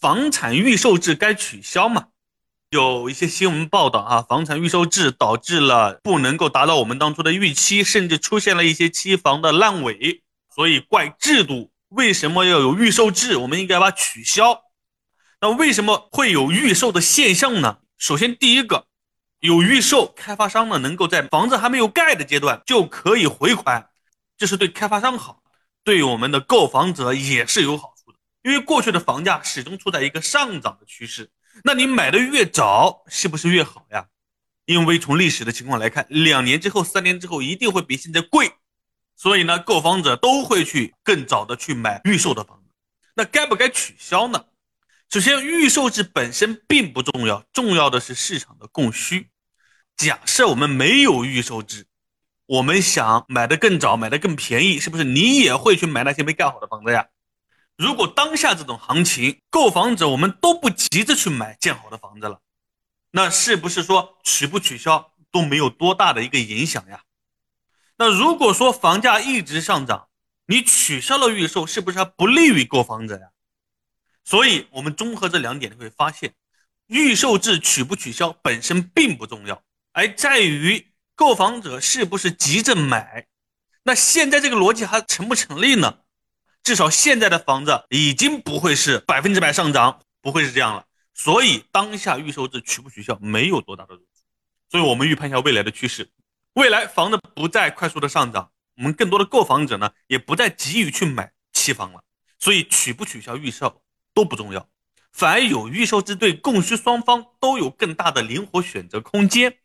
房产预售制该取消吗？有一些新闻报道啊，房产预售制导致了不能够达到我们当初的预期，甚至出现了一些期房的烂尾，所以怪制度。为什么要有预售制？我们应该把它取消。那为什么会有预售的现象呢？首先，第一个，有预售，开发商呢能够在房子还没有盖的阶段就可以回款，这是对开发商好，对我们的购房者也是有好。因为过去的房价始终处在一个上涨的趋势，那你买的越早，是不是越好呀？因为从历史的情况来看，两年之后、三年之后一定会比现在贵。所以呢，购房者都会去更早的去买预售的房子，那该不该取消呢？首先，预售制本身并不重要，重要的是市场的供需。假设我们没有预售制，我们想买的更早，买的更便宜，是不是你也会去买那些没盖好的房子呀？如果当下这种行情，购房者我们都不急着去买建好的房子了，那是不是说取不取消都没有多大的一个影响呀？那如果说房价一直上涨，你取消了预售，是不是还不利于购房者呀？所以，我们综合这两点，你会发现，预售制取不取消本身并不重要，而在于购房者是不是急着买。那现在这个逻辑还成不成立呢？至少现在的房子已经不会是百分之百上涨，不会是这样了。所以，当下预售制取不取消没有多大的用。所以我们预判一下未来的趋势。未来房子不再快速的上涨，我们更多的购房者呢也不再急于去买期房了，所以取不取消预售都不重要，反而有预售制对供需双方都有更大的灵活选择空间。